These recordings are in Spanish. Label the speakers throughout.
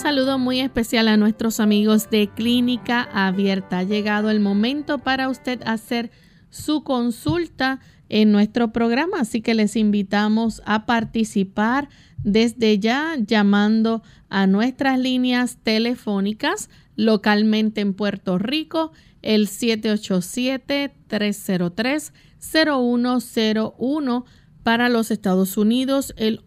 Speaker 1: Saludo muy especial a nuestros amigos de Clínica Abierta. Ha llegado el momento para usted hacer su consulta en nuestro programa, así que les invitamos a participar desde ya llamando a nuestras líneas telefónicas localmente en Puerto Rico, el 787-303-0101 para los Estados Unidos, el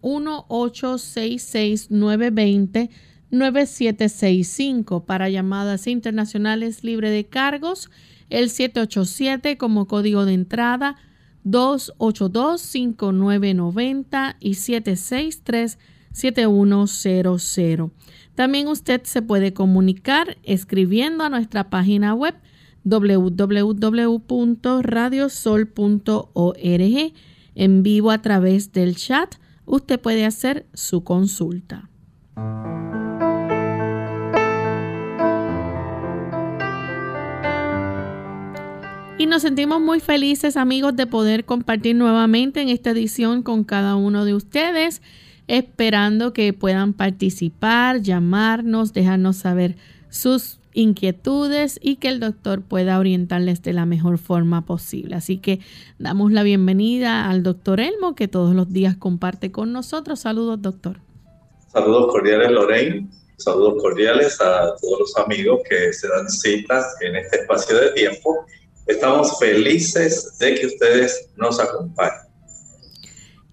Speaker 1: 1866-920-9765 para llamadas internacionales libre de cargos, el 787 como código de entrada 282-5990 y 763-7100. También usted se puede comunicar escribiendo a nuestra página web www.radiosol.org en vivo a través del chat. Usted puede hacer su consulta. Nos sentimos muy felices amigos de poder compartir nuevamente en esta edición con cada uno de ustedes, esperando que puedan participar, llamarnos, dejarnos saber sus inquietudes y que el doctor pueda orientarles de la mejor forma posible. Así que damos la bienvenida al doctor Elmo que todos los días comparte con nosotros. Saludos doctor.
Speaker 2: Saludos cordiales Lorraine. Saludos cordiales a todos los amigos que se dan cita en este espacio de tiempo Estamos felices de que ustedes nos acompañen.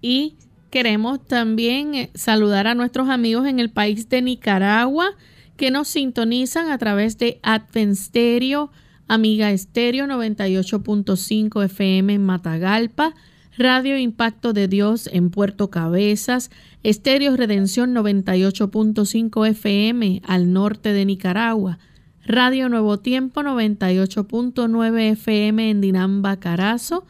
Speaker 1: Y queremos también eh, saludar a nuestros amigos en el país de Nicaragua que nos sintonizan a través de Advent Stereo, Amiga Estéreo 98.5 FM en Matagalpa, Radio Impacto de Dios en Puerto Cabezas, Estéreo Redención 98.5 FM al norte de Nicaragua, Radio Nuevo Tiempo 98.9 FM en Dinamba, Carazo.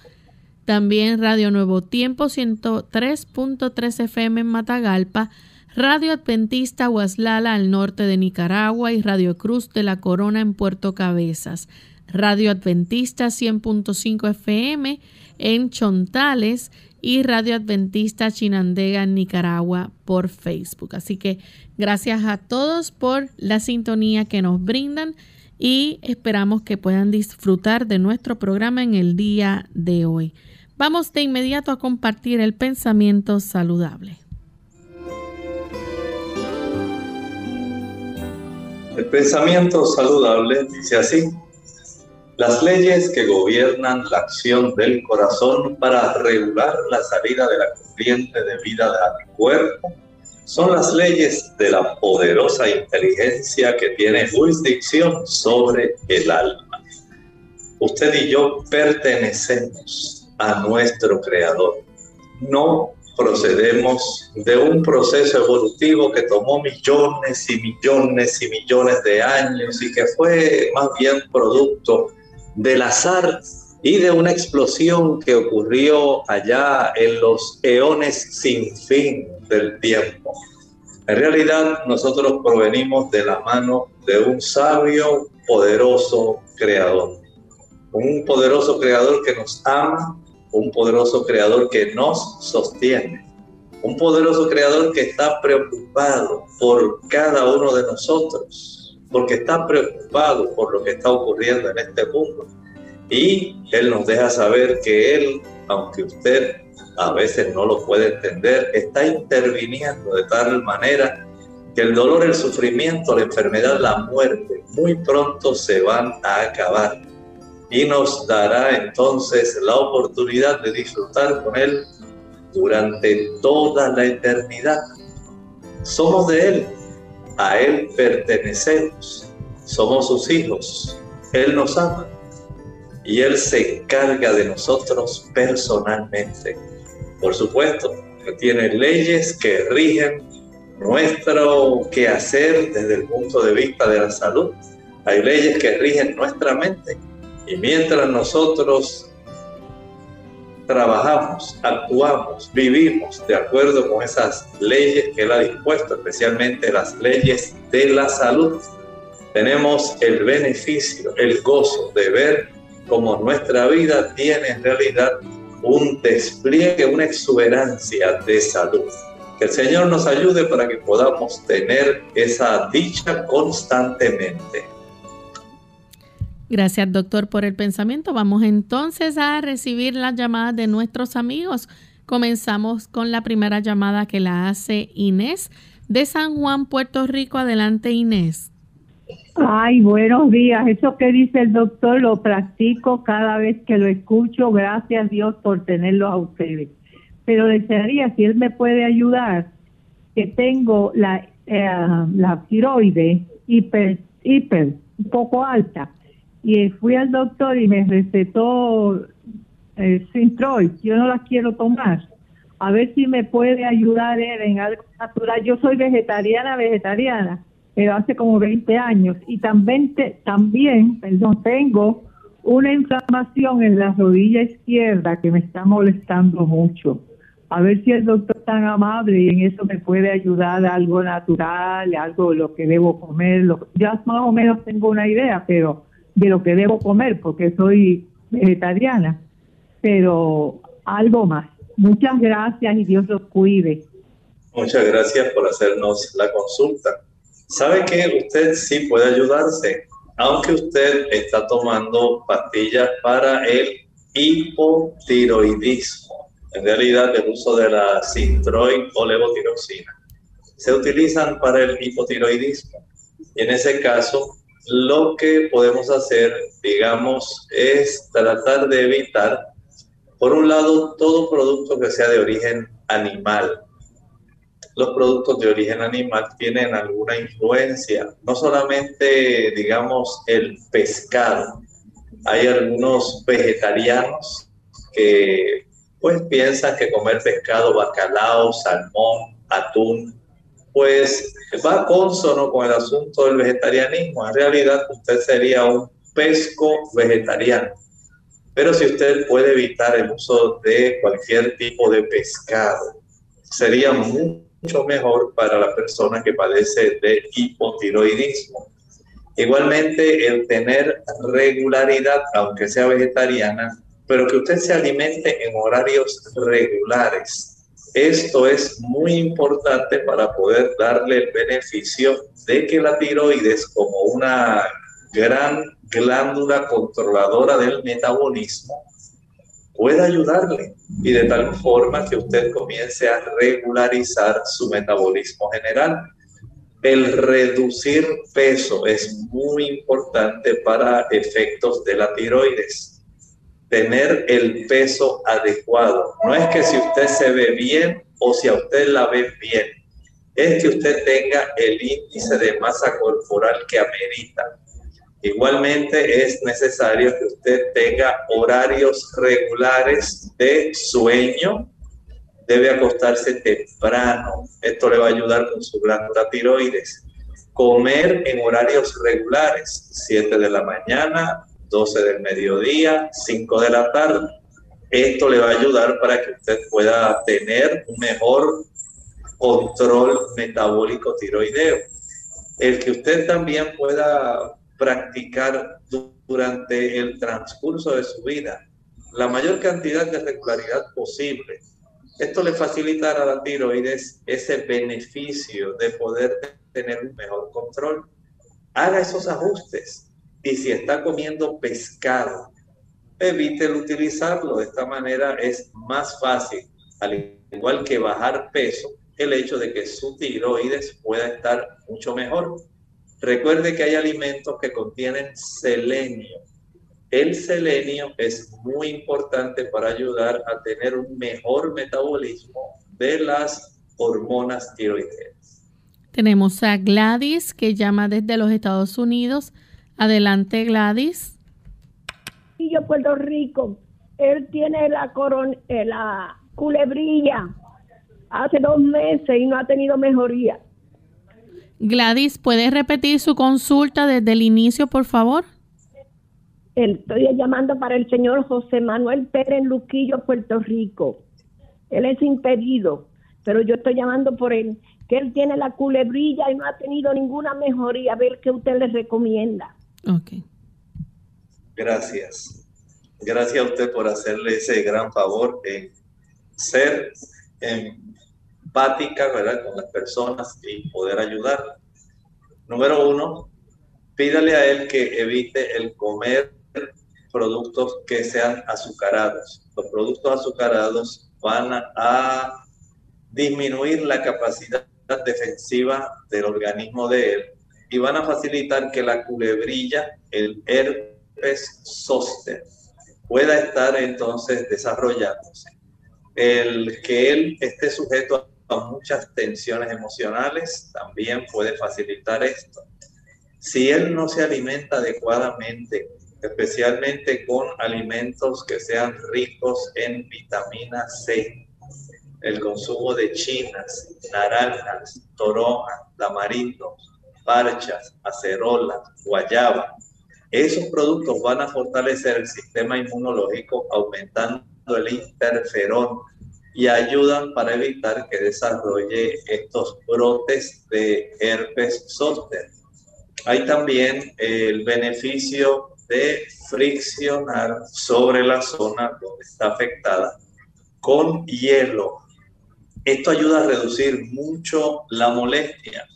Speaker 1: También Radio Nuevo Tiempo 103.3 FM en Matagalpa. Radio Adventista Huaslala al norte de Nicaragua y Radio Cruz de la Corona en Puerto Cabezas. Radio Adventista 100.5 FM en Chontales y Radio Adventista Chinandega en Nicaragua por Facebook. Así que gracias a todos por la sintonía que nos brindan y esperamos que puedan disfrutar de nuestro programa en el día de hoy. Vamos de inmediato a compartir el pensamiento saludable.
Speaker 2: El pensamiento saludable dice así las leyes que gobiernan la acción del corazón para regular la salida de la corriente de vida al cuerpo son las leyes de la poderosa inteligencia que tiene jurisdicción sobre el alma. Usted y yo pertenecemos a nuestro Creador. No procedemos de un proceso evolutivo que tomó millones y millones y millones de años y que fue más bien producto del azar y de una explosión que ocurrió allá en los eones sin fin del tiempo. En realidad nosotros provenimos de la mano de un sabio, poderoso creador. Un poderoso creador que nos ama, un poderoso creador que nos sostiene. Un poderoso creador que está preocupado por cada uno de nosotros porque está preocupado por lo que está ocurriendo en este mundo. Y Él nos deja saber que Él, aunque usted a veces no lo puede entender, está interviniendo de tal manera que el dolor, el sufrimiento, la enfermedad, la muerte, muy pronto se van a acabar. Y nos dará entonces la oportunidad de disfrutar con Él durante toda la eternidad. Somos de Él, a Él pertenecemos, somos sus hijos, Él nos ama. y Él se encarga de nosotros personalmente. Por supuesto, tiene leyes que rigen nuestro quehacer desde el punto de vista de la salud. Hay leyes que rigen nuestra mente. Y mientras nosotros trabajamos, actuamos, vivimos de acuerdo con esas leyes que Él ha dispuesto, especialmente las leyes de la salud, tenemos el beneficio, el gozo de ver cómo nuestra vida tiene en realidad un despliegue, una exuberancia de salud. Que el Señor nos ayude para que podamos tener esa dicha constantemente.
Speaker 1: Gracias, doctor, por el pensamiento. Vamos entonces a recibir las llamadas de nuestros amigos. Comenzamos con la primera llamada que la hace Inés de San Juan, Puerto Rico. Adelante, Inés.
Speaker 3: Ay, buenos días. Eso que dice el doctor lo practico cada vez que lo escucho. Gracias Dios por tenerlo a ustedes. Pero desearía, si él me puede ayudar, que tengo la, eh, la tiroide hiper, hiper, un poco alta y fui al doctor y me recetó eh, Sintroid. Yo no las quiero tomar. A ver si me puede ayudar él en algo natural. Yo soy vegetariana, vegetariana, pero hace como 20 años. Y también, también perdón, tengo una inflamación en la rodilla izquierda que me está molestando mucho. A ver si el doctor es tan amable y en eso me puede ayudar algo natural, algo lo que debo comer. ya más o menos tengo una idea, pero de lo que debo comer porque soy vegetariana, pero algo más. Muchas gracias y Dios los cuide.
Speaker 2: Muchas gracias por hacernos la consulta. ¿Sabe que usted sí puede ayudarse? Aunque usted está tomando pastillas para el hipotiroidismo, en realidad el uso de la Sintroid o levotiroxina, se utilizan para el hipotiroidismo. En ese caso, lo que podemos hacer, digamos, es tratar de evitar, por un lado, todo producto que sea de origen animal. Los productos de origen animal tienen alguna influencia, no solamente, digamos, el pescado. Hay algunos vegetarianos que pues piensan que comer pescado, bacalao, salmón, atún, pues va consono con el asunto del vegetarianismo. En realidad usted sería un pesco vegetariano. Pero si usted puede evitar el uso de cualquier tipo de pescado, sería mucho mejor para la persona que padece de hipotiroidismo. Igualmente, el tener regularidad, aunque sea vegetariana, pero que usted se alimente en horarios regulares, esto es muy importante para poder darle el beneficio de que la tiroides, como una gran glándula controladora del metabolismo, pueda ayudarle y de tal forma que usted comience a regularizar su metabolismo general. El reducir peso es muy importante para efectos de la tiroides tener el peso adecuado. No es que si usted se ve bien o si a usted la ve bien, es que usted tenga el índice de masa corporal que amerita. Igualmente es necesario que usted tenga horarios regulares de sueño. Debe acostarse temprano. Esto le va a ayudar con su glándula tiroides. Comer en horarios regulares, 7 de la mañana, 12 del mediodía, 5 de la tarde. Esto le va a ayudar para que usted pueda tener un mejor control metabólico tiroideo. El que usted también pueda practicar durante el transcurso de su vida la mayor cantidad de regularidad posible. Esto le facilitará a la tiroides ese beneficio de poder tener un mejor control. Haga esos ajustes y si está comiendo pescado, evite el utilizarlo. De esta manera es más fácil, al igual que bajar peso, el hecho de que su tiroides pueda estar mucho mejor. Recuerde que hay alimentos que contienen selenio. El selenio es muy importante para ayudar a tener un mejor metabolismo de las hormonas tiroideas.
Speaker 1: Tenemos a Gladys que llama desde los Estados Unidos Adelante, Gladys.
Speaker 4: Luquillo, Puerto Rico. Él tiene la, coron eh, la culebrilla hace dos meses y no ha tenido mejoría.
Speaker 1: Gladys, ¿puedes repetir su consulta desde el inicio, por favor?
Speaker 4: Estoy llamando para el señor José Manuel Pérez Luquillo, Puerto Rico. Él es impedido, pero yo estoy llamando por él, que él tiene la culebrilla y no ha tenido ninguna mejoría. A ver qué usted le recomienda.
Speaker 1: Ok.
Speaker 2: Gracias. Gracias a usted por hacerle ese gran favor en ser empática, ¿verdad? Con las personas y poder ayudar. Número uno, pídale a él que evite el comer productos que sean azucarados. Los productos azucarados van a, disminuir la capacidad defensiva del organismo de él y van a facilitar que la culebrilla, el herpes zóster, pueda estar entonces desarrollándose. El que él esté sujeto muchas tensiones emocionales también puede facilitar esto. Si él no se alimenta adecuadamente especialmente con alimentos que sean ricos en vitamina C. El consumo de chinas, naranjas, toronja, tamarindo, parchas, acerola, guayaba. Esos productos van a fortalecer el sistema inmunológico aumentando el interferón y ayudan para evitar que desarrolle estos brotes de herpes zóster. Hay también el beneficio de friccionar sobre la zona donde está afectada con hielo. Esto ayuda a reducir mucho la molestia.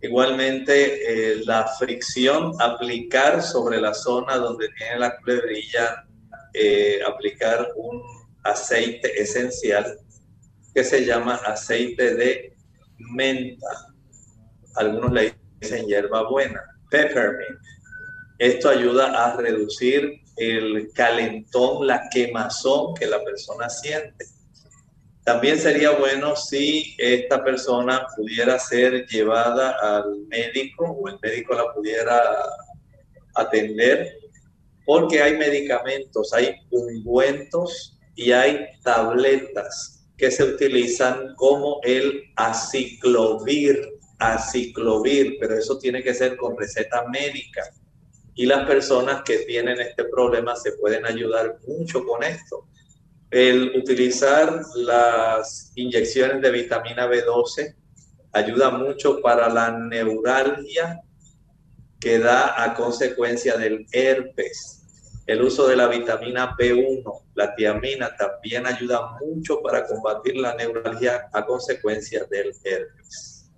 Speaker 2: Igualmente, eh, la fricción, aplicar sobre la zona donde tiene la culebrilla, eh, aplicar un aceite esencial que se llama aceite de menta. Algunos le dicen hierba buena, peppermint. Esto ayuda a reducir el calentón, la quemazón que la persona siente. También sería bueno si esta persona pudiera ser llevada al médico o el médico la pudiera atender, porque hay medicamentos, hay ungüentos y hay tabletas que se utilizan como el aciclovir, aciclovir, pero eso tiene que ser con receta médica y las personas que tienen este problema se pueden ayudar mucho con esto. El utilizar las inyecciones de vitamina B12 ayuda mucho para la neuralgia que da a consecuencia del herpes. El uso de la vitamina B1, la tiamina, también ayuda mucho para combatir la neuralgia a consecuencia del herpes.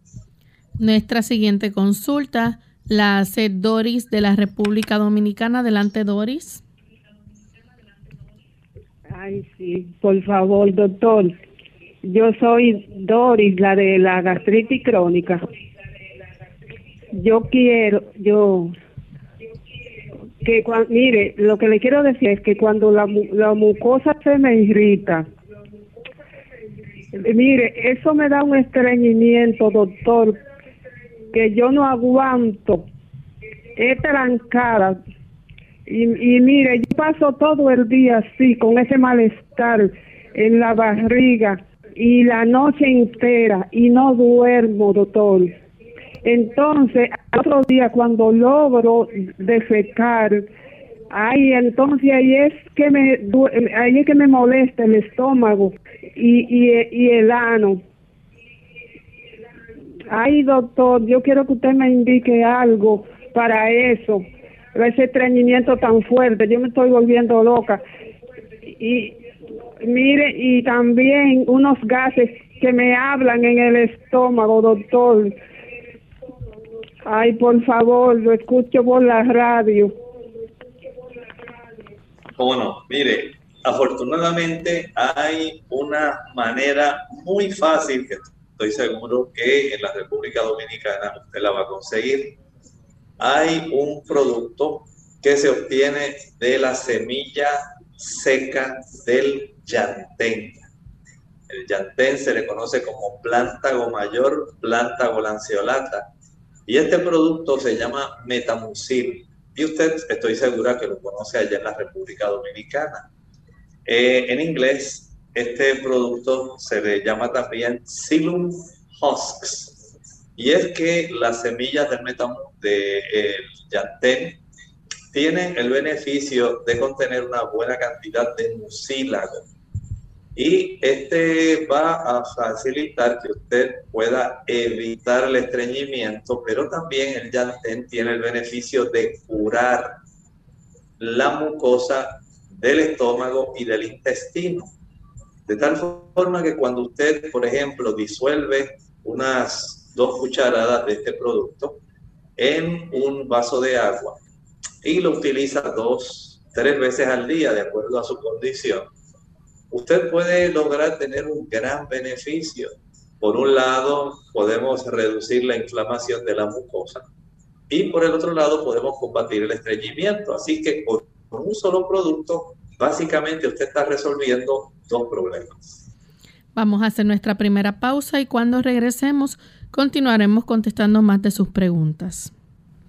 Speaker 1: Nuestra siguiente consulta la hace Doris de la República Dominicana. Adelante, Doris.
Speaker 5: Ay, sí, por favor, doctor. Yo soy Doris, la de la gastritis crónica. Yo quiero, yo, que cuando, mire, lo que le quiero decir es que cuando la, la mucosa se me irrita, mire, eso me da un estreñimiento, doctor, que yo no aguanto es trancada. Y, y mire, yo paso todo el día así, con ese malestar en la barriga y la noche entera y no duermo, doctor. Entonces, otro día cuando logro defecar, ay, entonces ahí es que me ahí es que me molesta el estómago y, y, el ano. Ay, doctor, yo quiero que usted me indique algo para eso, ese estreñimiento tan fuerte. Yo me estoy volviendo loca. Y mire, y también unos gases que me hablan en el estómago, doctor. Ay, por favor, lo escucho por la radio.
Speaker 2: Bueno, mire, afortunadamente hay una manera muy fácil que estoy seguro que en la República Dominicana usted la va a conseguir. Hay un producto que se obtiene de la semilla seca del llantén. El llantén se le conoce como plántago mayor, plántago lanceolata. Y este producto se llama metamucil. y usted estoy segura que lo conoce allá en la República Dominicana. Eh, en inglés, este producto se le llama también Psyllium husks, y es que las semillas del metam de el tienen el beneficio de contener una buena cantidad de mucílago y este va a facilitar que usted pueda evitar el estreñimiento, pero también el Yantén tiene el beneficio de curar la mucosa del estómago y del intestino. De tal forma que cuando usted, por ejemplo, disuelve unas dos cucharadas de este producto en un vaso de agua y lo utiliza dos, tres veces al día de acuerdo a su condición, usted puede lograr tener un gran beneficio. Por un lado, podemos reducir la inflamación de la mucosa y por el otro lado podemos combatir el estreñimiento. Así que con un solo producto, básicamente usted está resolviendo dos problemas.
Speaker 1: Vamos a hacer nuestra primera pausa y cuando regresemos continuaremos contestando más de sus preguntas.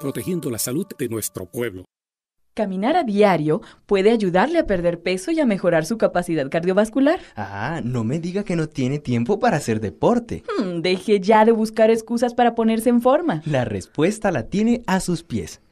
Speaker 6: protegiendo la salud de nuestro pueblo.
Speaker 7: Caminar a diario puede ayudarle a perder peso y a mejorar su capacidad cardiovascular.
Speaker 8: Ah, no me diga que no tiene tiempo para hacer deporte.
Speaker 7: Hmm, deje ya de buscar excusas para ponerse en forma.
Speaker 8: La respuesta la tiene a sus pies.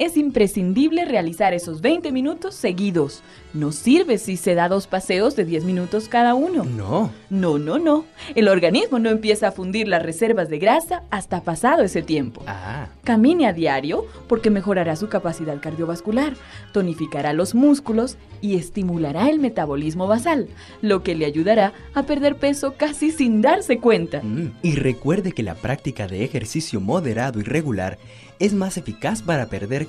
Speaker 7: es imprescindible realizar esos 20 minutos seguidos. No sirve si se da dos paseos de 10 minutos cada uno.
Speaker 8: No.
Speaker 7: No, no, no. El organismo no empieza a fundir las reservas de grasa hasta pasado ese tiempo.
Speaker 8: Ah.
Speaker 7: Camine a diario porque mejorará su capacidad cardiovascular, tonificará los músculos y estimulará el metabolismo basal, lo que le ayudará a perder peso casi sin darse cuenta.
Speaker 8: Mm. Y recuerde que la práctica de ejercicio moderado y regular es más eficaz para perder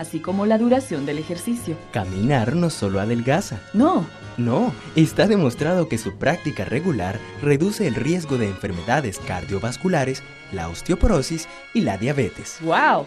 Speaker 7: así como la duración del ejercicio.
Speaker 8: Caminar no solo adelgaza.
Speaker 7: No,
Speaker 8: no, está demostrado que su práctica regular reduce el riesgo de enfermedades cardiovasculares, la osteoporosis y la diabetes.
Speaker 7: ¡Wow!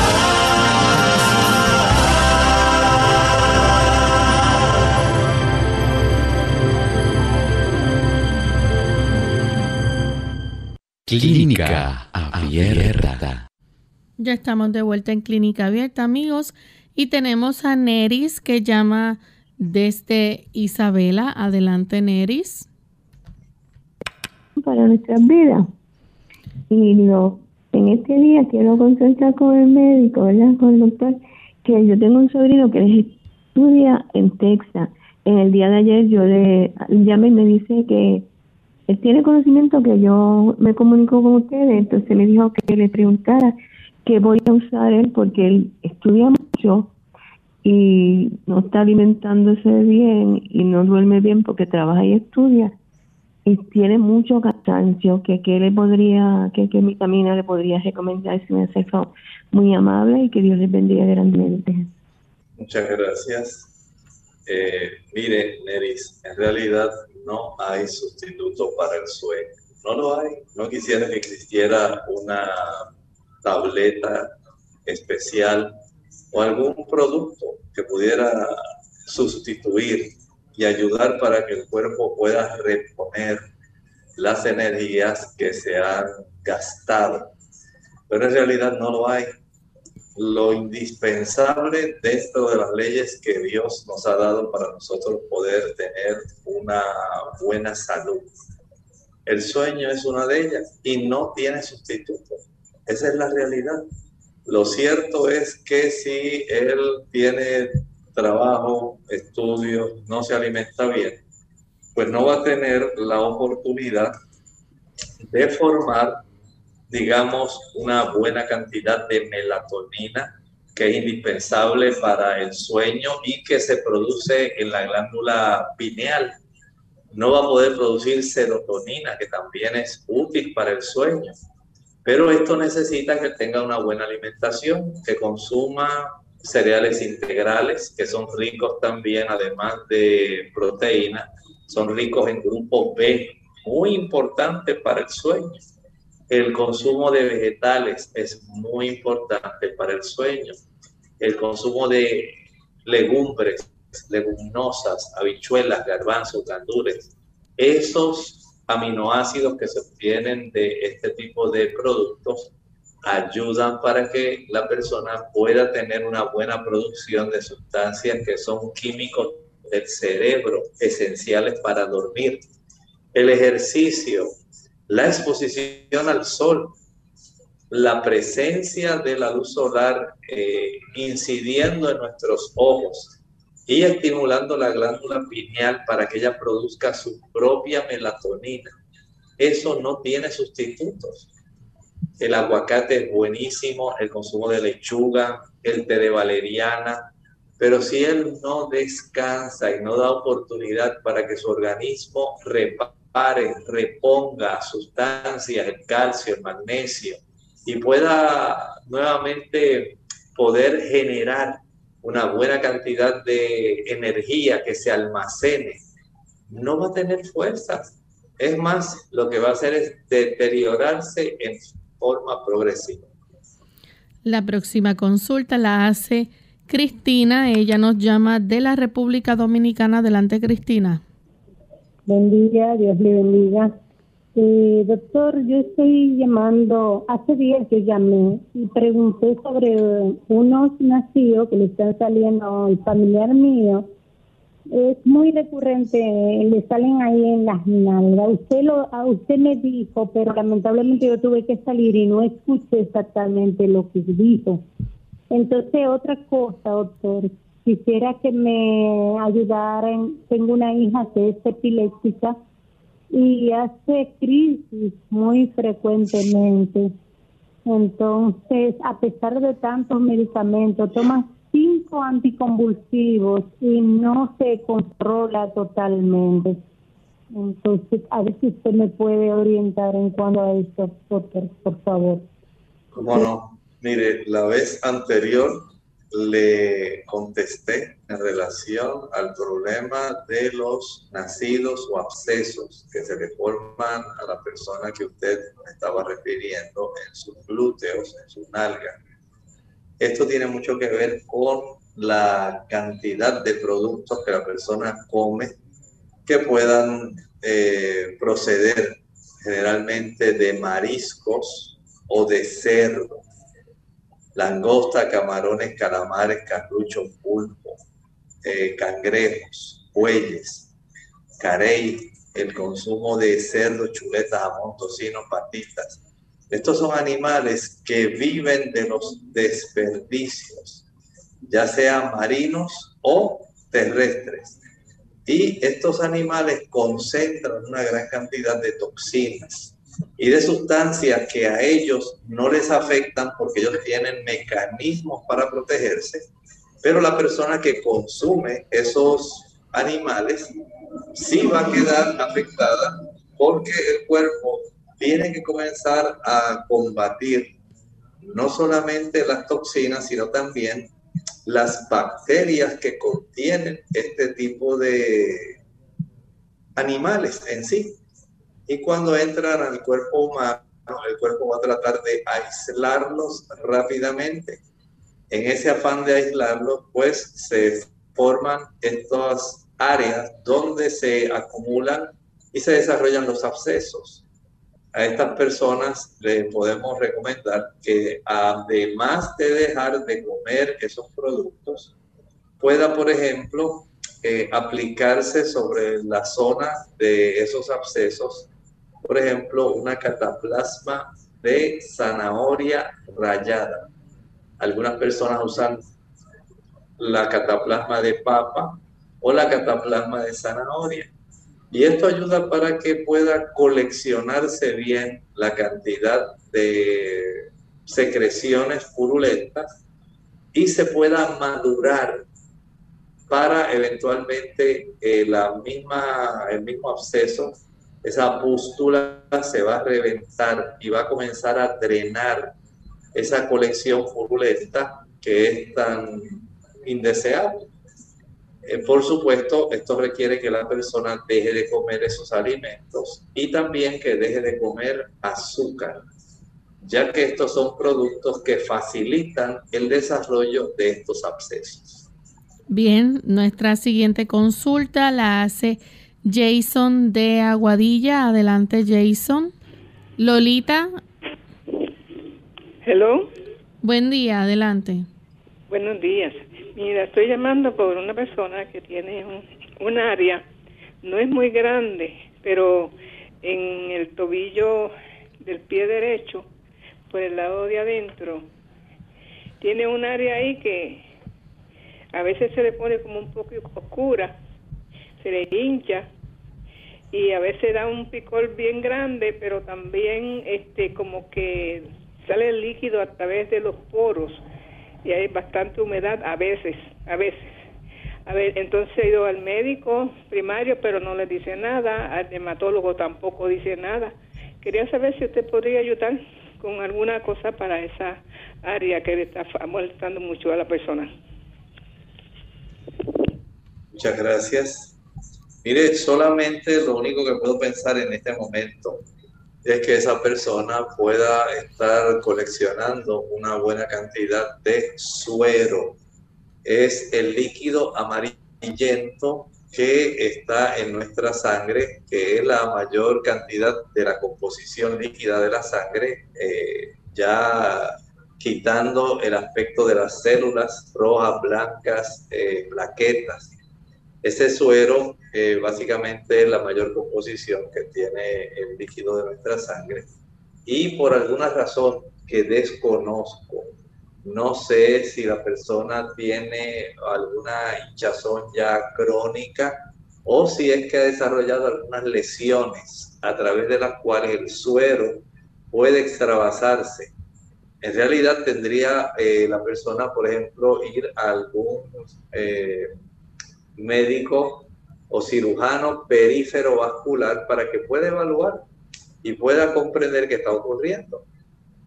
Speaker 9: Clínica Abierta.
Speaker 1: Ya estamos de vuelta en Clínica Abierta, amigos, y tenemos a Neris que llama desde Isabela. Adelante, Neris.
Speaker 10: Para nuestras vidas. Y lo, en este día quiero consultar con el médico, ¿verdad? Con el doctor, que yo tengo un sobrino que es estudia en Texas. En el día de ayer yo le llamé y me dice que él tiene conocimiento que yo me comunico con ustedes, entonces me dijo que le preguntara qué voy a usar él porque él estudia mucho y no está alimentándose bien y no duerme bien porque trabaja y estudia. Y tiene mucho cansancio que qué le podría que qué vitamina le podría recomendar si me hace muy amable y que Dios les bendiga grandemente.
Speaker 2: Muchas gracias eh, mire Neris en realidad no hay sustituto para el sueño no lo hay no quisiera que existiera una tableta especial o algún producto que pudiera sustituir y ayudar para que el cuerpo pueda reponer las energías que se han gastado. Pero en realidad no lo hay. Lo indispensable dentro de las leyes que Dios nos ha dado para nosotros poder tener una buena salud. El sueño es una de ellas y no tiene sustituto. Esa es la realidad. Lo cierto es que si él tiene trabajo, estudios, no se alimenta bien, pues no va a tener la oportunidad de formar, digamos, una buena cantidad de melatonina que es indispensable para el sueño y que se produce en la glándula pineal. No va a poder producir serotonina, que también es útil para el sueño. Pero esto necesita que tenga una buena alimentación, que consuma cereales integrales, que son ricos también, además de proteína, son ricos en grupo B, muy importante para el sueño. El consumo de vegetales es muy importante para el sueño. El consumo de legumbres, leguminosas, habichuelas, garbanzos, gandules, esos aminoácidos que se obtienen de este tipo de productos ayudan para que la persona pueda tener una buena producción de sustancias que son químicos del cerebro esenciales para dormir. El ejercicio, la exposición al sol, la presencia de la luz solar eh, incidiendo en nuestros ojos y estimulando la glándula pineal para que ella produzca su propia melatonina. Eso no tiene sustitutos. El aguacate es buenísimo, el consumo de lechuga, el té de valeriana, pero si él no descansa y no da oportunidad para que su organismo repare, reponga sustancias, el calcio, el magnesio, y pueda nuevamente poder generar una buena cantidad de energía que se almacene, no va a tener fuerzas. Es más, lo que va a hacer es deteriorarse en forma progresiva.
Speaker 1: La próxima consulta la hace Cristina. Ella nos llama de la República Dominicana. Adelante, Cristina.
Speaker 11: Bendiga, Dios le bendiga. Eh, doctor, yo estoy llamando, hace días que llamé y pregunté sobre unos nacidos que le están saliendo al familiar mío es muy recurrente, le salen ahí en las nalgas. Usted lo, a usted me dijo, pero lamentablemente yo tuve que salir y no escuché exactamente lo que dijo. Entonces, otra cosa, doctor, quisiera que me ayudaran. Tengo una hija que es epiléptica y hace crisis muy frecuentemente. Entonces, a pesar de tantos medicamentos, toma cinco anticonvulsivos y no se controla totalmente. Entonces, a ver si usted me puede orientar en cuanto a esto, doctor, por favor.
Speaker 2: ¿Cómo no? Mire, la vez anterior le contesté en relación al problema de los nacidos o abscesos que se le forman a la persona que usted estaba refiriendo en sus glúteos, en sus nalgas esto tiene mucho que ver con la cantidad de productos que la persona come que puedan eh, proceder generalmente de mariscos o de cerdo, langosta, camarones, calamares, carruchos, pulpo, eh, cangrejos, bueyes, carey, el consumo de cerdo, chuletas, jamón, tocino, patitas, estos son animales que viven de los desperdicios, ya sean marinos o terrestres. Y estos animales concentran una gran cantidad de toxinas y de sustancias que a ellos no les afectan porque ellos tienen mecanismos para protegerse, pero la persona que consume esos animales sí va a quedar afectada porque el cuerpo tiene que comenzar a combatir no solamente las toxinas, sino también las bacterias que contienen este tipo de animales en sí. Y cuando entran al cuerpo humano, el cuerpo va a tratar de aislarlos rápidamente. En ese afán de aislarlos, pues se forman estas áreas donde se acumulan y se desarrollan los abscesos a estas personas le podemos recomendar que además de dejar de comer esos productos, pueda, por ejemplo, eh, aplicarse sobre la zona de esos abscesos, por ejemplo, una cataplasma de zanahoria rayada. Algunas personas usan la cataplasma de papa o la cataplasma de zanahoria y esto ayuda para que pueda coleccionarse bien la cantidad de secreciones purulentas y se pueda madurar para eventualmente eh, la misma, el mismo absceso, esa pústula se va a reventar y va a comenzar a drenar esa colección purulenta que es tan indeseable. Eh, por supuesto, esto requiere que la persona deje de comer esos alimentos y también que deje de comer azúcar, ya que estos son productos que facilitan el desarrollo de estos abscesos.
Speaker 1: Bien, nuestra siguiente consulta la hace Jason de Aguadilla. Adelante, Jason. Lolita.
Speaker 12: Hello.
Speaker 1: Buen día, adelante.
Speaker 12: Buenos días. Mira, estoy llamando por una persona que tiene un, área, no es muy grande, pero en el tobillo del pie derecho, por el lado de adentro, tiene un área ahí que a veces se le pone como un poco oscura, se le hincha y a veces da un picor bien grande, pero también este como que sale el líquido a través de los poros y hay bastante humedad a veces, a veces. A ver, entonces he ido al médico primario, pero no le dice nada, al hematólogo tampoco dice nada. Quería saber si usted podría ayudar con alguna cosa para esa área que le está molestando mucho a la persona.
Speaker 2: Muchas gracias. Mire, solamente lo único que puedo pensar en este momento es que esa persona pueda estar coleccionando una buena cantidad de suero. Es el líquido amarillento que está en nuestra sangre, que es la mayor cantidad de la composición líquida de la sangre, eh, ya quitando el aspecto de las células rojas, blancas, eh, plaquetas. Ese suero eh, básicamente la mayor composición que tiene el líquido de nuestra sangre. Y por alguna razón que desconozco, no sé si la persona tiene alguna hinchazón ya crónica o si es que ha desarrollado algunas lesiones a través de las cuales el suero puede extravasarse. En realidad tendría eh, la persona, por ejemplo, ir a algún eh, médico o cirujano perífero vascular para que pueda evaluar y pueda comprender qué está ocurriendo.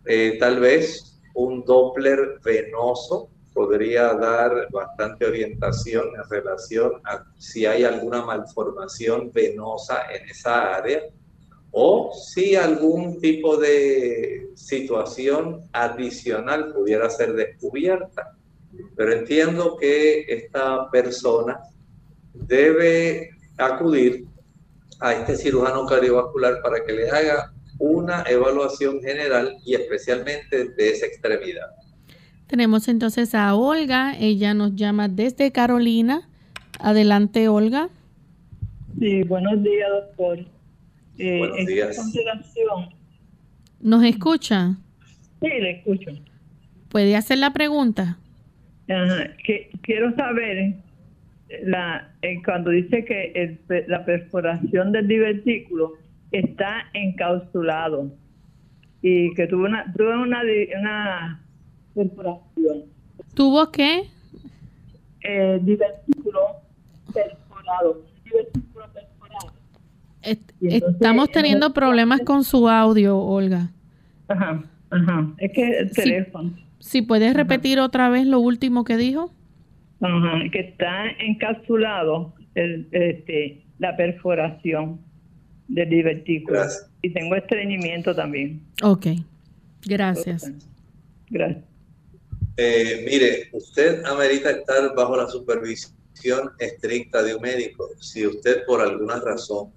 Speaker 2: Eh, tal vez un Doppler venoso podría dar bastante orientación en relación a si hay alguna malformación venosa en esa área o si algún tipo de situación adicional pudiera ser descubierta. Pero entiendo que esta persona debe acudir a este cirujano cardiovascular para que le haga una evaluación general y especialmente de esa extremidad.
Speaker 1: Tenemos entonces a Olga, ella nos llama desde Carolina. Adelante, Olga.
Speaker 13: Sí, buenos días, doctor.
Speaker 2: Eh, buenos días.
Speaker 1: ¿Nos escucha?
Speaker 13: Sí, le escucho.
Speaker 1: ¿Puede hacer la pregunta?
Speaker 13: Ajá. Que, quiero saber la, eh, cuando dice que el, la perforación del divertículo está encapsulado y que tuvo una, tuvo una, una perforación.
Speaker 1: ¿Tuvo qué?
Speaker 13: Eh, divertículo perforado. Divertículo perforado.
Speaker 1: estamos teniendo problemas con su audio, Olga.
Speaker 13: Ajá, ajá. Es que el teléfono.
Speaker 1: Si puedes repetir otra vez lo último que dijo.
Speaker 13: Ajá, que está encapsulado el, este, la perforación del divertículo. Y tengo estreñimiento también.
Speaker 1: Ok, gracias.
Speaker 13: Gracias.
Speaker 2: Eh, mire, usted amerita estar bajo la supervisión estricta de un médico. Si usted por alguna razón,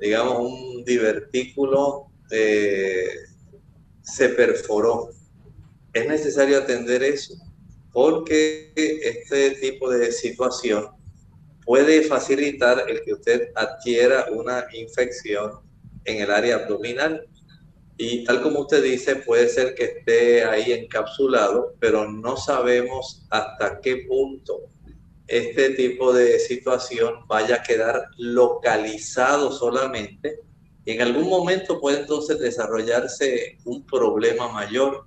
Speaker 2: digamos, un divertículo eh, se perforó, es necesario atender eso, porque este tipo de situación puede facilitar el que usted adquiera una infección en el área abdominal. Y tal como usted dice, puede ser que esté ahí encapsulado, pero no sabemos hasta qué punto este tipo de situación vaya a quedar localizado solamente. Y en algún momento puede entonces desarrollarse un problema mayor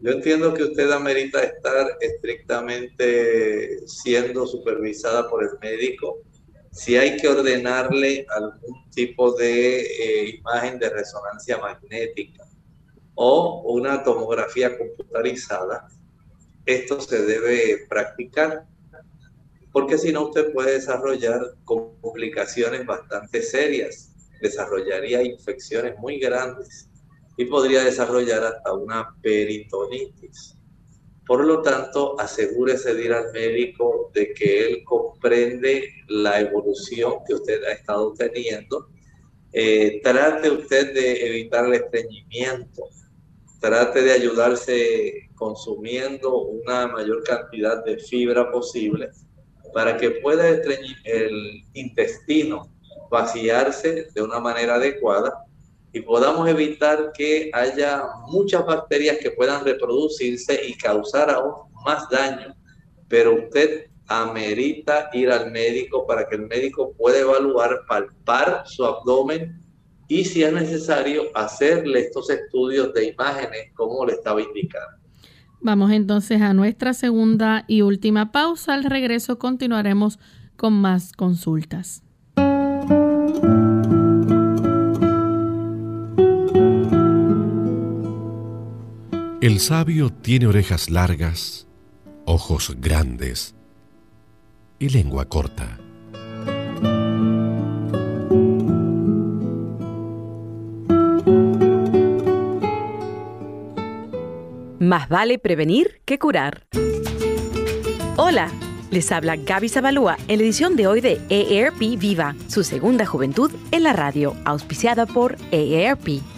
Speaker 2: yo entiendo que usted amerita estar estrictamente siendo supervisada por el médico. Si hay que ordenarle algún tipo de eh, imagen de resonancia magnética o una tomografía computarizada, esto se debe practicar, porque si no usted puede desarrollar complicaciones bastante serias, desarrollaría infecciones muy grandes y podría desarrollar hasta una peritonitis. Por lo tanto, asegúrese de ir al médico de que él comprende la evolución que usted ha estado teniendo. Eh, trate usted de evitar el estreñimiento. Trate de ayudarse consumiendo una mayor cantidad de fibra posible para que pueda el intestino vaciarse de una manera adecuada y podamos evitar que haya muchas bacterias que puedan reproducirse y causar aún más daño. Pero usted amerita ir al médico para que el médico pueda evaluar, palpar su abdomen y si es necesario hacerle estos estudios de imágenes como le estaba indicando.
Speaker 1: Vamos entonces a nuestra segunda y última pausa. Al regreso continuaremos con más consultas.
Speaker 14: El sabio tiene orejas largas, ojos grandes y lengua corta.
Speaker 15: Más vale prevenir que curar. Hola, les habla Gaby Zabalúa en la edición de hoy de EARP Viva, su segunda juventud en la radio, auspiciada por EARP.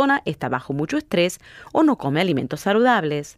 Speaker 15: está bajo mucho estrés o no come alimentos saludables.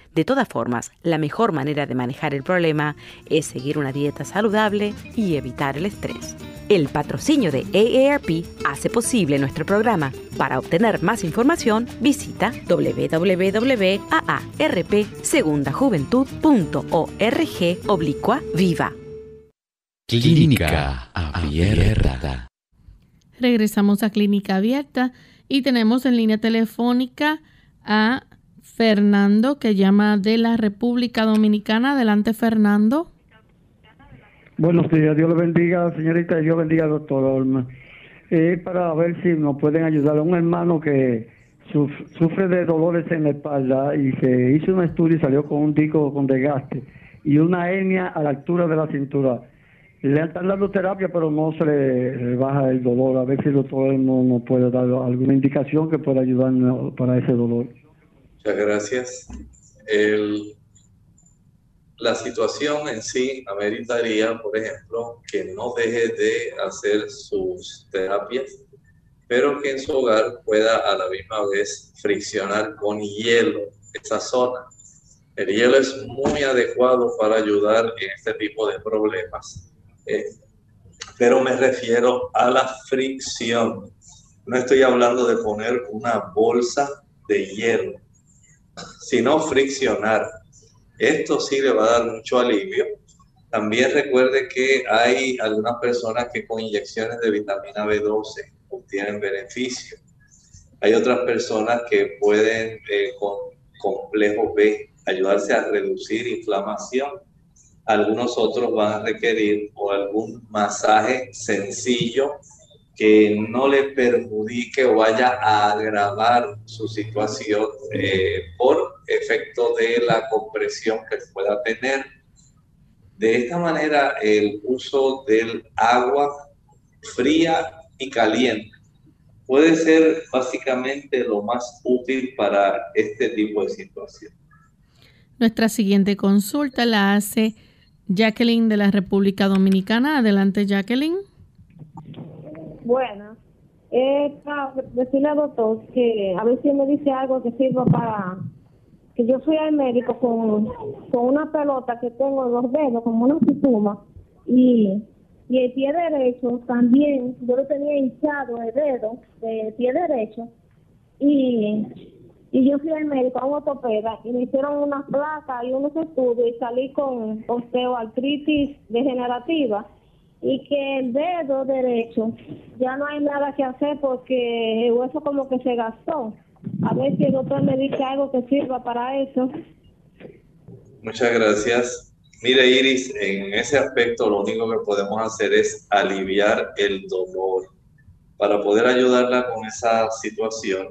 Speaker 15: De todas formas, la mejor manera de manejar el problema es seguir una dieta saludable y evitar el estrés. El patrocinio de AARP hace posible nuestro programa. Para obtener más información, visita www.aarpsegundajuventud.org oblicua viva.
Speaker 9: Clínica Abierta.
Speaker 1: Regresamos a Clínica Abierta y tenemos en línea telefónica a Fernando que llama de la República Dominicana. Adelante, Fernando.
Speaker 16: Buenos días, Dios le bendiga, señorita, y Dios bendiga, doctor Olma. Eh, para ver si nos pueden ayudar a un hermano que sufre de dolores en la espalda y se hizo un estudio y salió con un disco con desgaste y una hernia a la altura de la cintura. Le están dando terapia, pero no se le baja el dolor. A ver si el doctor no nos puede dar alguna indicación que pueda ayudarnos para ese dolor.
Speaker 2: Muchas gracias. La situación en sí ameritaría, por ejemplo, que no deje de hacer sus terapias, pero que en su hogar pueda a la misma vez friccionar con hielo esa zona. El hielo es muy adecuado para ayudar en este tipo de problemas eh, pero me refiero a la fricción. No estoy hablando de poner una bolsa de hielo, sino friccionar. Esto sí le va a dar mucho alivio. También recuerde que hay algunas personas que con inyecciones de vitamina B12 obtienen beneficio. Hay otras personas que pueden eh, con complejo B ayudarse a reducir inflamación algunos otros van a requerir o algún masaje sencillo que no le perjudique o vaya a agravar su situación eh, por efecto de la compresión que pueda tener. De esta manera, el uso del agua fría y caliente puede ser básicamente lo más útil para este tipo de situación.
Speaker 1: Nuestra siguiente consulta la hace Jacqueline de la República Dominicana. Adelante, Jacqueline.
Speaker 17: Bueno, eh, para decirle al doctor que a ver si me dice algo que sirva para que yo fui al médico con, con una pelota que tengo en los dedos, como una suma, y, y el pie derecho también, yo lo tenía hinchado el dedo de pie derecho, y y yo fui al médico a un ortopeda y me hicieron unas placas y unos estudios y salí con osteoartritis degenerativa y que el dedo derecho ya no hay nada que hacer porque el hueso como que se gastó. A ver si el doctor me dice algo que sirva para eso.
Speaker 2: Muchas gracias. Mire Iris, en ese aspecto lo único que podemos hacer es aliviar el dolor. Para poder ayudarla con esa situación,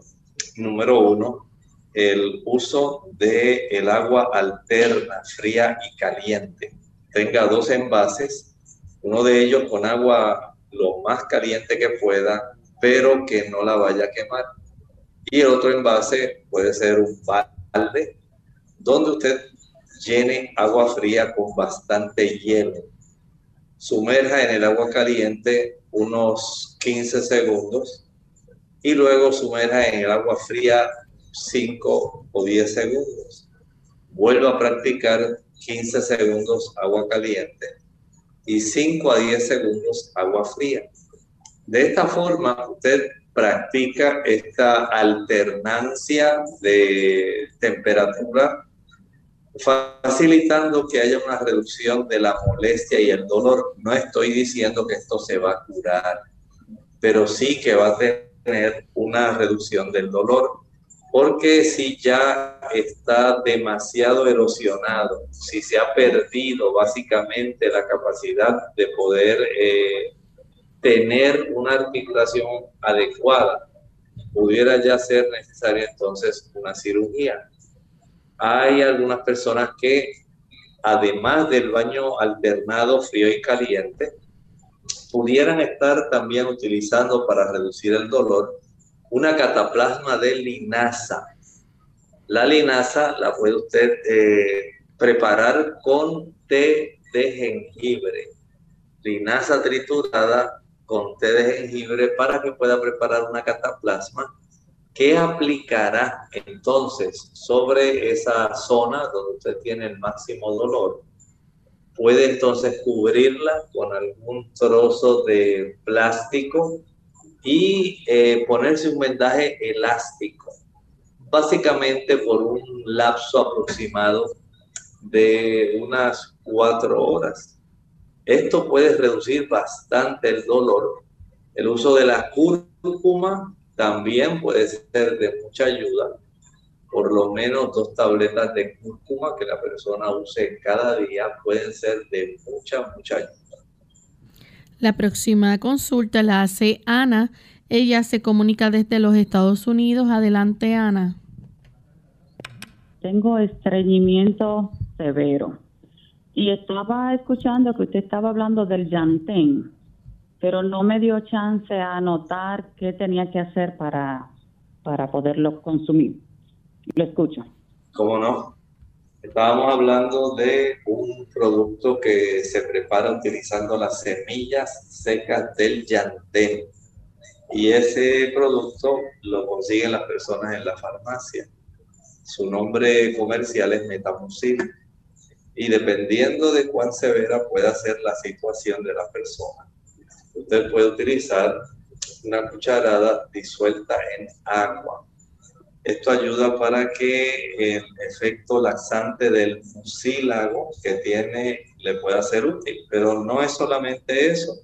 Speaker 2: número uno, el uso de el agua alterna, fría y caliente. Tenga dos envases, uno de ellos con agua lo más caliente que pueda, pero que no la vaya a quemar. Y el otro envase puede ser un balde donde usted llene agua fría con bastante hielo. Sumerja en el agua caliente unos 15 segundos y luego sumerja en el agua fría 5 o 10 segundos. Vuelvo a practicar 15 segundos agua caliente y 5 a 10 segundos agua fría. De esta forma, usted practica esta alternancia de temperatura, facilitando que haya una reducción de la molestia y el dolor. No estoy diciendo que esto se va a curar, pero sí que va a tener una reducción del dolor porque si ya está demasiado erosionado, si se ha perdido básicamente la capacidad de poder eh, tener una articulación adecuada, pudiera ya ser necesaria entonces una cirugía. Hay algunas personas que, además del baño alternado frío y caliente, pudieran estar también utilizando para reducir el dolor una cataplasma de linaza. La linaza la puede usted eh, preparar con té de jengibre. Linaza triturada con té de jengibre para que pueda preparar una cataplasma que aplicará entonces sobre esa zona donde usted tiene el máximo dolor. Puede entonces cubrirla con algún trozo de plástico y eh, ponerse un vendaje elástico, básicamente por un lapso aproximado de unas cuatro horas. Esto puede reducir bastante el dolor. El uso de la cúrcuma también puede ser de mucha ayuda. Por lo menos dos tabletas de cúrcuma que la persona use cada día pueden ser de mucha, mucha ayuda.
Speaker 1: La próxima consulta la hace Ana. Ella se comunica desde los Estados Unidos. Adelante, Ana.
Speaker 18: Tengo estreñimiento severo. Y estaba escuchando que usted estaba hablando del Yantén, pero no me dio chance a anotar qué tenía que hacer para, para poderlo consumir. Lo escucho.
Speaker 2: ¿Cómo no? Estábamos hablando de un producto que se prepara utilizando las semillas secas del yantén. Y ese producto lo consiguen las personas en la farmacia. Su nombre comercial es Metamucil. Y dependiendo de cuán severa pueda ser la situación de la persona, usted puede utilizar una cucharada disuelta en agua esto ayuda para que el efecto laxante del mucílago que tiene le pueda ser útil, pero no es solamente eso.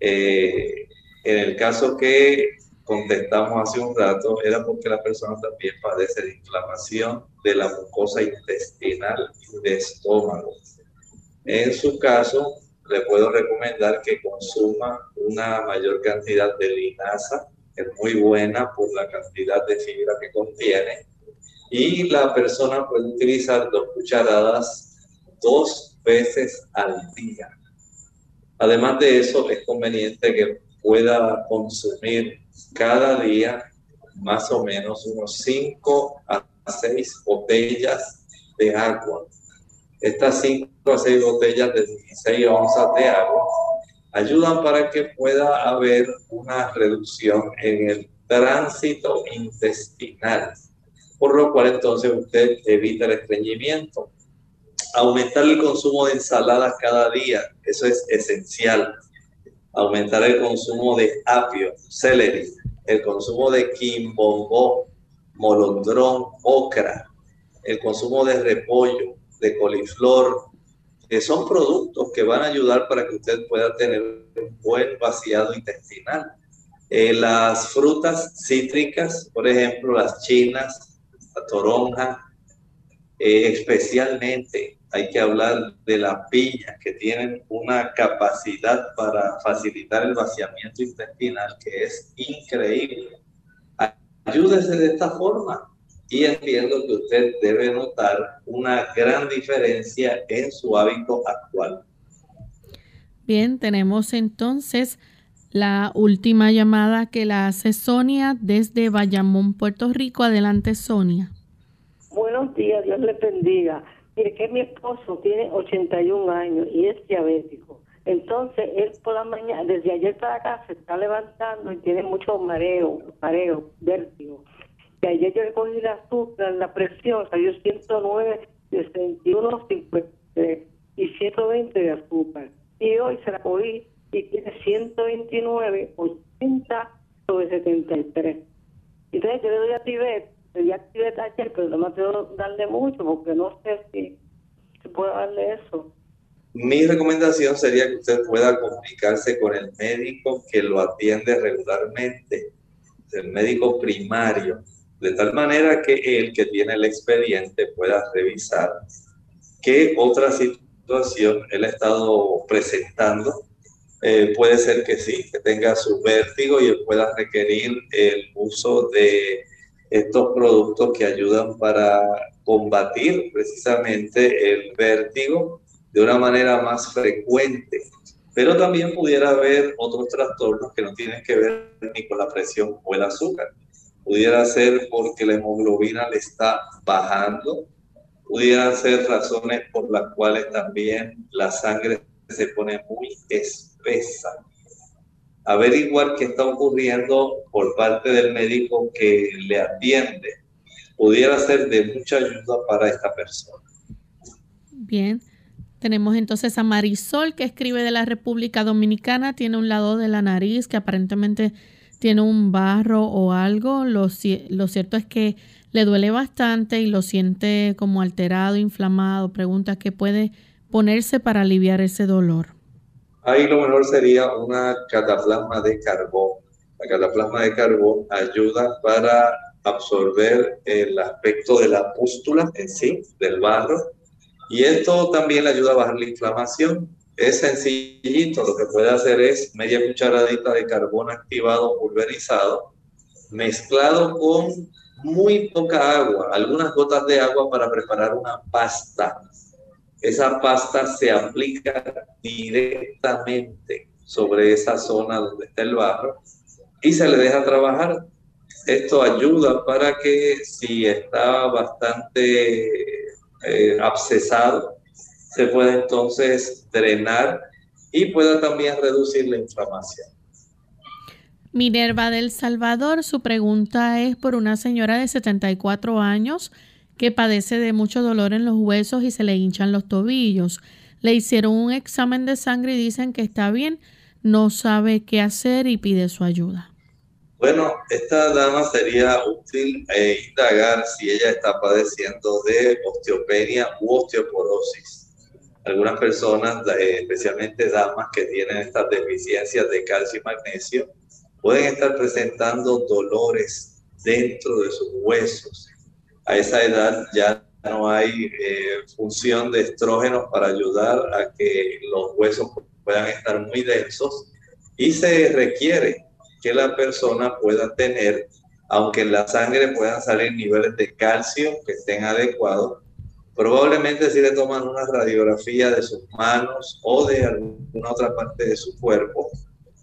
Speaker 2: Eh, en el caso que contestamos hace un rato, era porque la persona también padece de inflamación de la mucosa intestinal y de estómago. En su caso, le puedo recomendar que consuma una mayor cantidad de linaza, es muy buena por la cantidad de fibra que contiene. Y la persona puede utilizar dos cucharadas dos veces al día. Además de eso, es conveniente que pueda consumir cada día más o menos unos 5 a 6 botellas de agua. Estas 5 a 6 botellas de 16 onzas de agua ayudan para que pueda haber una reducción en el tránsito intestinal, por lo cual entonces usted evita el estreñimiento. Aumentar el consumo de ensaladas cada día, eso es esencial. Aumentar el consumo de apio, celery, el consumo de quimbombo, molondrón, ocra, el consumo de repollo, de coliflor, que son productos que van a ayudar para que usted pueda tener un buen vaciado intestinal. Eh, las frutas cítricas, por ejemplo, las chinas, la toronja, eh, especialmente hay que hablar de las piñas que tienen una capacidad para facilitar el vaciamiento intestinal que es increíble. Ayúdese de esta forma y entiendo que usted debe notar una gran diferencia en su hábito actual.
Speaker 1: Bien, tenemos entonces la última llamada que la hace Sonia desde Bayamón, Puerto Rico. Adelante, Sonia.
Speaker 19: Buenos días, Dios le bendiga. Mire que mi esposo tiene 81 años y es diabético. Entonces, él por la mañana, desde ayer para acá, se está levantando y tiene mucho mareo, mareo, vértigo que ayer yo cogí la azúcar, la presión, salió 109, 61, 53 y 120 de azúcar. Y hoy se la cogí y tiene 129, 80 sobre 73. Entonces yo le doy a Tibet, le di a Tibet ayer, pero no me puedo darle mucho porque no sé si se puede darle eso.
Speaker 2: Mi recomendación sería que usted pueda comunicarse con el médico que lo atiende regularmente, el médico primario, de tal manera que el que tiene el expediente pueda revisar qué otra situación él ha estado presentando. Eh, puede ser que sí, que tenga su vértigo y él pueda requerir el uso de estos productos que ayudan para combatir precisamente el vértigo de una manera más frecuente. Pero también pudiera haber otros trastornos que no tienen que ver ni con la presión o el azúcar pudiera ser porque la hemoglobina le está bajando, pudieran ser razones por las cuales también la sangre se pone muy espesa. Averiguar qué está ocurriendo por parte del médico que le atiende pudiera ser de mucha ayuda para esta persona.
Speaker 1: Bien, tenemos entonces a Marisol que escribe de la República Dominicana, tiene un lado de la nariz que aparentemente tiene un barro o algo, lo, cierto es que le duele bastante y lo siente como alterado, inflamado. Pregunta qué puede ponerse para aliviar ese dolor.
Speaker 2: Ahí lo mejor sería una cataplasma de carbón. La cataplasma de carbón ayuda para absorber el aspecto de la pústula en sí, del barro, y esto también le ayuda a bajar la inflamación es sencillito, lo que puede hacer es media cucharadita de carbón activado pulverizado, mezclado con muy poca agua, algunas gotas de agua para preparar una pasta. Esa pasta se aplica directamente sobre esa zona donde está el barro y se le deja trabajar. Esto ayuda para que si está bastante eh, abscesado, se pueda entonces drenar y pueda también reducir la inflamación.
Speaker 1: Minerva del Salvador, su pregunta es por una señora de 74 años que padece de mucho dolor en los huesos y se le hinchan los tobillos. Le hicieron un examen de sangre y dicen que está bien, no sabe qué hacer y pide su ayuda.
Speaker 2: Bueno, esta dama sería útil eh, indagar si ella está padeciendo de osteopenia u osteoporosis. Algunas personas, eh, especialmente damas que tienen estas deficiencias de calcio y magnesio, pueden estar presentando dolores dentro de sus huesos. A esa edad ya no hay eh, función de estrógenos para ayudar a que los huesos puedan estar muy densos y se requiere que la persona pueda tener, aunque en la sangre puedan salir niveles de calcio que estén adecuados, probablemente si le toman una radiografía de sus manos o de alguna otra parte de su cuerpo,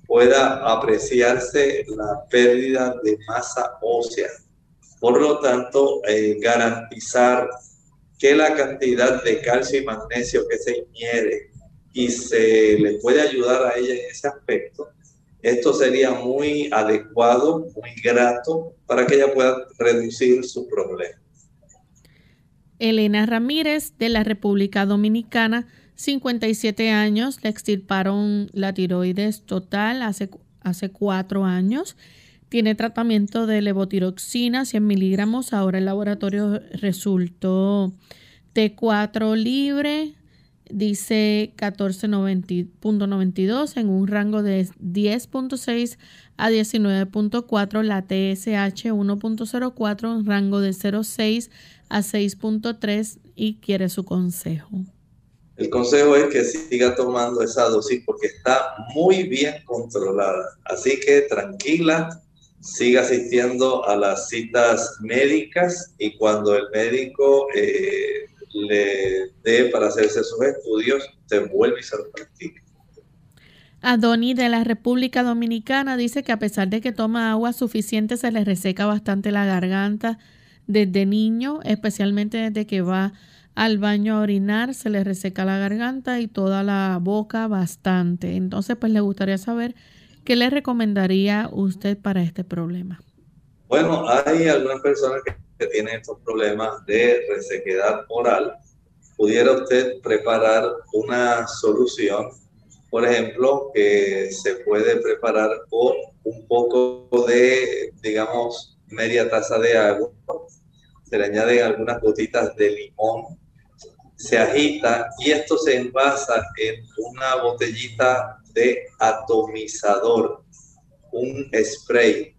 Speaker 2: pueda apreciarse la pérdida de masa ósea. Por lo tanto, eh, garantizar que la cantidad de calcio y magnesio que se ingiere y se le puede ayudar a ella en ese aspecto, esto sería muy adecuado, muy grato para que ella pueda reducir su problema.
Speaker 1: Elena Ramírez de la República Dominicana 57 años, le extirparon la tiroides total hace, hace cuatro años. Tiene tratamiento de levotiroxina, 100 miligramos. Ahora el laboratorio resultó T4 libre, dice 14.92 en un rango de 10.6 a 19.4, la TSH 1.04 en rango de 0.6 a 6.3 y quiere su consejo.
Speaker 2: El consejo es que siga tomando esa dosis porque está muy bien controlada. Así que tranquila, siga asistiendo a las citas médicas y cuando el médico eh, le dé para hacerse sus estudios, se vuelve y se lo practica.
Speaker 1: Adoni de la República Dominicana dice que a pesar de que toma agua suficiente, se le reseca bastante la garganta desde niño, especialmente desde que va al baño a orinar, se le reseca la garganta y toda la boca bastante. Entonces, pues le gustaría saber qué le recomendaría usted para este problema.
Speaker 2: Bueno, hay algunas personas que, tienen estos problemas de resequedad oral. Pudiera usted preparar una solución, por ejemplo, que se puede preparar con un poco de, digamos, media taza de agua. Se le añaden algunas gotitas de limón se agita y esto se envasa en una botellita de atomizador, un spray.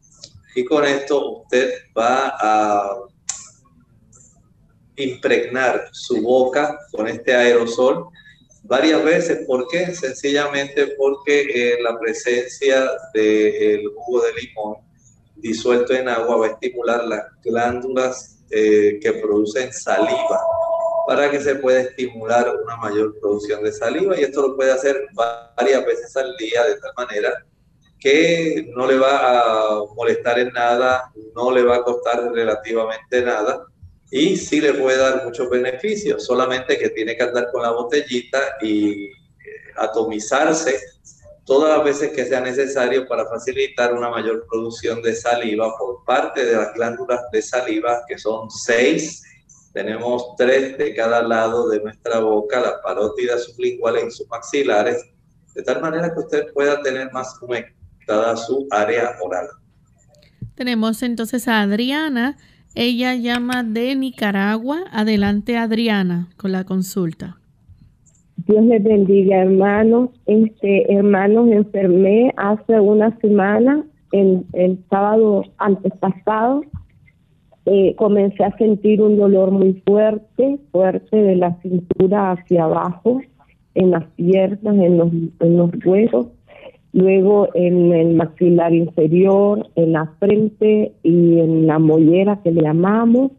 Speaker 2: Y con esto usted va a impregnar su boca con este aerosol varias veces. ¿Por qué? Sencillamente porque eh, la presencia del jugo de limón disuelto en agua va a estimular las glándulas eh, que producen saliva para que se pueda estimular una mayor producción de saliva y esto lo puede hacer varias veces al día de tal manera que no le va a molestar en nada, no le va a costar relativamente nada y sí le puede dar muchos beneficios, solamente que tiene que andar con la botellita y eh, atomizarse todas las veces que sea necesario para facilitar una mayor producción de saliva por parte de las glándulas de saliva, que son seis tenemos tres de cada lado de nuestra boca, las parótidas sublinguales y sus maxilares, de tal manera que usted pueda tener más conectada su área oral.
Speaker 1: Tenemos entonces a Adriana. Ella llama de Nicaragua. Adelante, Adriana, con la consulta.
Speaker 20: Dios les bendiga, hermanos. Este, hermanos, enfermé hace una semana, el, el sábado antes pasado, eh, comencé a sentir un dolor muy fuerte, fuerte de la cintura hacia abajo en las piernas, en los, en los huesos, luego en el maxilar inferior, en la frente y en la mollera que le llamamos.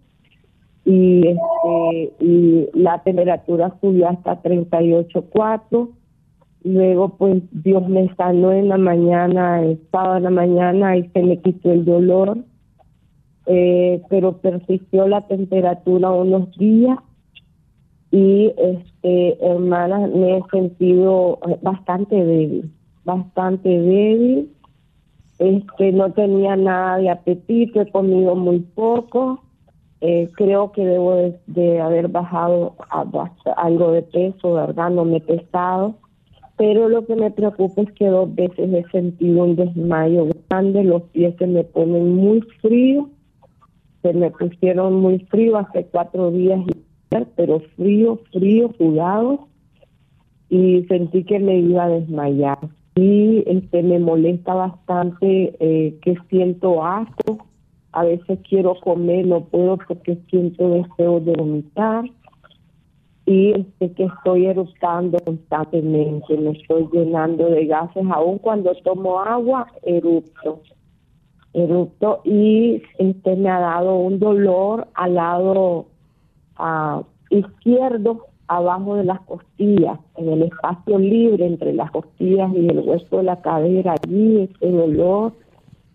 Speaker 20: Y, este, y la temperatura subió hasta 38.4. Luego, pues Dios me sanó en la mañana, el sábado en la mañana y se me quitó el dolor. Eh, pero persistió la temperatura unos días y este hermana me he sentido bastante débil bastante débil. Este no tenía nada de apetito he comido muy poco. Eh, creo que debo de, haber bajado algo de peso verdad no me he pesado. Pero lo que me preocupa es que dos veces he sentido un desmayo grande los pies se me ponen muy fríos se me pusieron muy frío hace cuatro días, pero frío, frío, jugado, y sentí que me iba a desmayar. Y este me molesta bastante eh, que siento asco, a veces quiero comer, no puedo porque siento deseo de vomitar. Y este, que estoy eructando constantemente, me estoy llenando de gases, aun cuando tomo agua, erupto erupto. Y este me ha dado un dolor al lado uh, izquierdo abajo de las costillas, en el espacio libre entre las costillas y el hueso de la cadera, allí ese dolor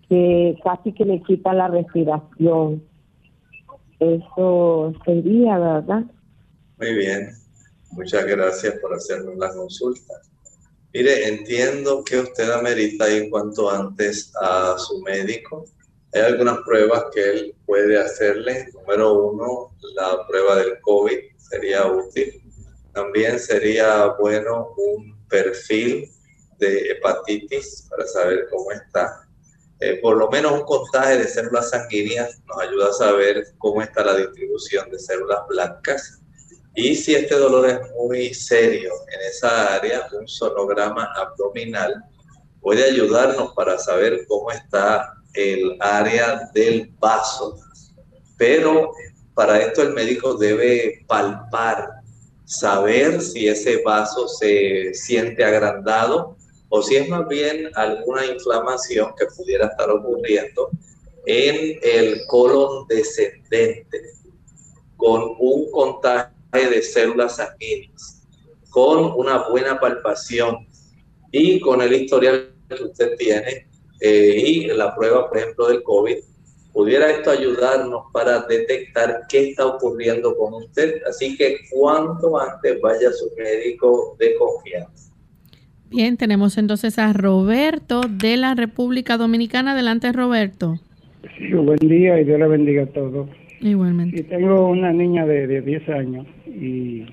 Speaker 20: que casi que me quita la respiración. Eso sería, ¿verdad?
Speaker 2: Muy bien. Muchas gracias por hacernos la consulta. Mire, entiendo que usted amerita ir cuanto antes a su médico. Hay algunas pruebas que él puede hacerle. Número uno, la prueba del COVID sería útil. También sería bueno un perfil de hepatitis para saber cómo está. Eh, por lo menos un contagio de células sanguíneas nos ayuda a saber cómo está la distribución de células blancas y si este dolor es muy serio en esa área, un sonograma abdominal puede ayudarnos para saber cómo está el área del vaso. Pero para esto el médico debe palpar, saber si ese vaso se siente agrandado o si es más bien alguna inflamación que pudiera estar ocurriendo en el colon descendente con un contagio de células sanguíneas, con una buena palpación y con el historial que usted tiene eh, y la prueba, por ejemplo, del COVID, pudiera esto ayudarnos para detectar qué está ocurriendo con usted. Así que cuanto antes vaya a su médico de confianza.
Speaker 1: Bien, tenemos entonces a Roberto de la República Dominicana. Adelante, Roberto.
Speaker 16: Sí, buen día y Dios le bendiga a todos.
Speaker 1: Igualmente.
Speaker 16: Y tengo una niña de, de 10 años y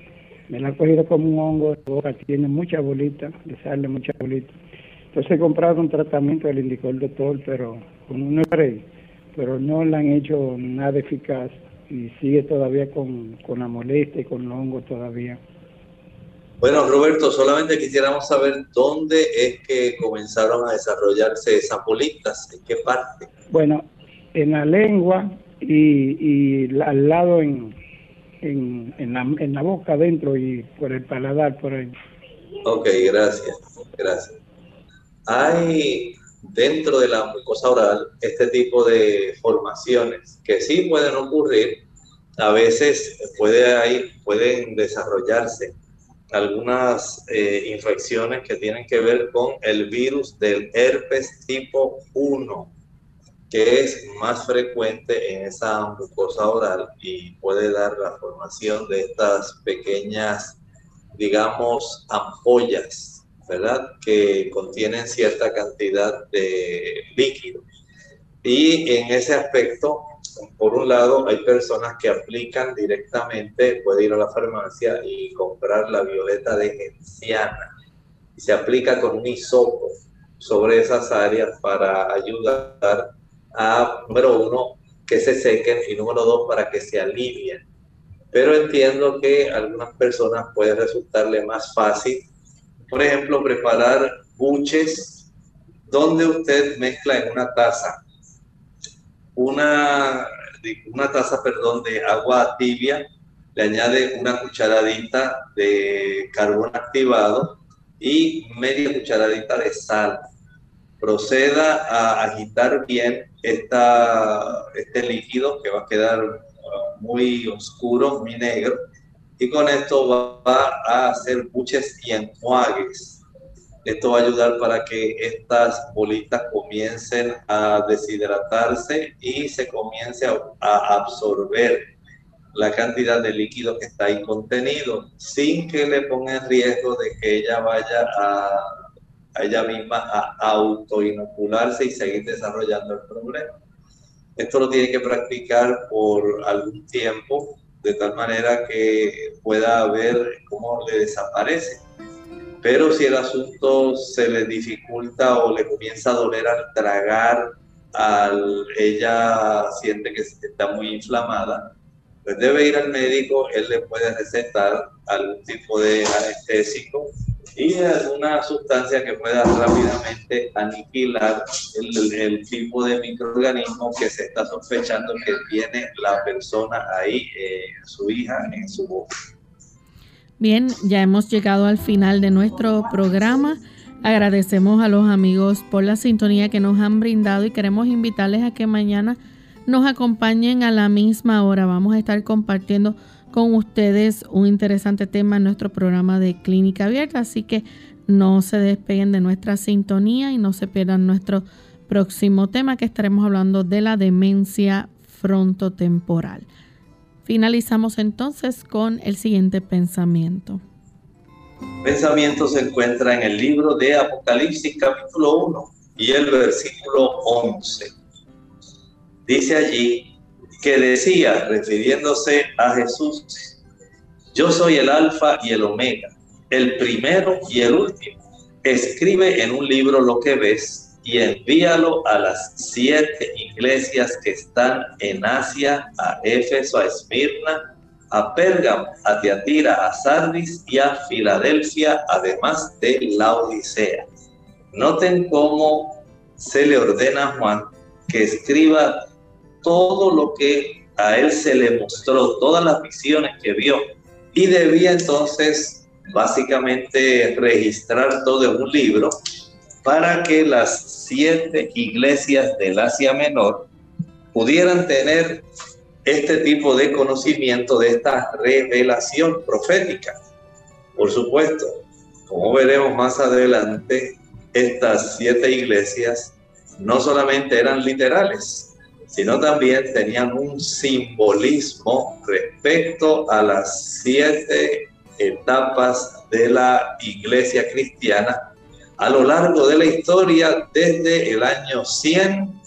Speaker 16: me la ha cogido como un hongo de boca, tiene mucha bolita, le sale mucha bolita. Entonces he comprado un tratamiento, le indicó el doctor, pero con un spray, pero no le han hecho nada eficaz y sigue todavía con, con la molestia y con el hongo todavía.
Speaker 2: Bueno, Roberto, solamente quisiéramos saber dónde es que comenzaron a desarrollarse esas bolitas, en qué parte.
Speaker 16: Bueno, en la lengua, y, y al lado en, en, en, la, en la boca adentro y por el paladar por ahí.
Speaker 2: Ok, gracias, gracias. Hay dentro de la mucosa oral este tipo de formaciones que sí pueden ocurrir, a veces puede ahí, pueden desarrollarse algunas eh, infecciones que tienen que ver con el virus del herpes tipo 1 que es más frecuente en esa mucosa oral y puede dar la formación de estas pequeñas, digamos, ampollas, ¿verdad? Que contienen cierta cantidad de líquido. Y en ese aspecto, por un lado, hay personas que aplican directamente, puede ir a la farmacia y comprar la violeta de genciana. Y se aplica con un hisopo sobre esas áreas para ayudar a, número uno, que se sequen y número dos, para que se alivien. Pero entiendo que a algunas personas puede resultarle más fácil, por ejemplo, preparar buches donde usted mezcla en una taza una, una taza, perdón, de agua tibia, le añade una cucharadita de carbón activado y media cucharadita de sal. Proceda a agitar bien esta, este líquido que va a quedar muy oscuro, muy negro, y con esto va a hacer buches y enjuagues. Esto va a ayudar para que estas bolitas comiencen a deshidratarse y se comience a absorber la cantidad de líquido que está ahí contenido, sin que le ponga en riesgo de que ella vaya a, ella misma a autoinocularse y seguir desarrollando el problema. Esto lo tiene que practicar por algún tiempo, de tal manera que pueda ver cómo le desaparece. Pero si el asunto se le dificulta o le comienza a doler al tragar, al, ella siente que está muy inflamada, pues debe ir al médico, él le puede recetar algún tipo de anestésico y alguna sustancia que pueda rápidamente aniquilar el, tipo de microorganismo que se está sospechando que tiene la persona ahí, eh, su hija, en su boca.
Speaker 1: Bien, ya hemos llegado al final de nuestro programa. Agradecemos a los amigos por la sintonía que nos han brindado y queremos invitarles a que mañana nos acompañen a la misma hora. Vamos a estar compartiendo con ustedes un interesante tema en nuestro programa de Clínica Abierta, así que no se despeguen de nuestra sintonía y no se pierdan nuestro próximo tema que estaremos hablando de la demencia frontotemporal. Finalizamos entonces con el siguiente pensamiento.
Speaker 2: Pensamiento se encuentra en el libro de Apocalipsis capítulo 1 y el versículo 11 dice allí que decía, refiriéndose a Jesús, yo soy el alfa y el omega, el primero y el último. Escribe en un libro lo que ves y envíalo a las siete iglesias que están en Asia, a Éfeso, a Esmirna, a Pérgamo, a Tiatira, a Sardis y a Filadelfia, además de la Odisea. Noten cómo se le ordena a Juan que escriba todo lo que a él se le mostró, todas las visiones que vio. Y debía entonces básicamente registrar todo en un libro para que las siete iglesias del Asia Menor pudieran tener este tipo de conocimiento de esta revelación profética. Por supuesto, como veremos más adelante, estas siete iglesias no solamente eran literales, sino también tenían un simbolismo respecto a las siete etapas de la iglesia cristiana a lo largo de la historia desde el año 100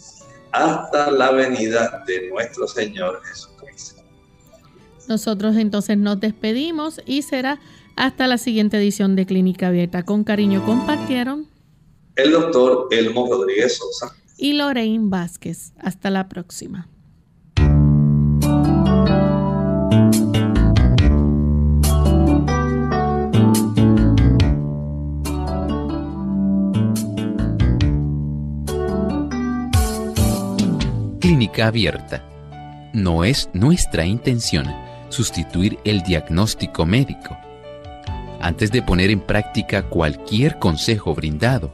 Speaker 2: hasta la venida de nuestro Señor Jesucristo.
Speaker 1: Nosotros entonces nos despedimos y será hasta la siguiente edición de Clínica Abierta. Con cariño compartieron
Speaker 2: el doctor Elmo Rodríguez Sosa
Speaker 1: y Lorraine Vázquez. Hasta la próxima.
Speaker 9: Clínica abierta. No es nuestra intención sustituir el diagnóstico médico. Antes de poner en práctica cualquier consejo brindado,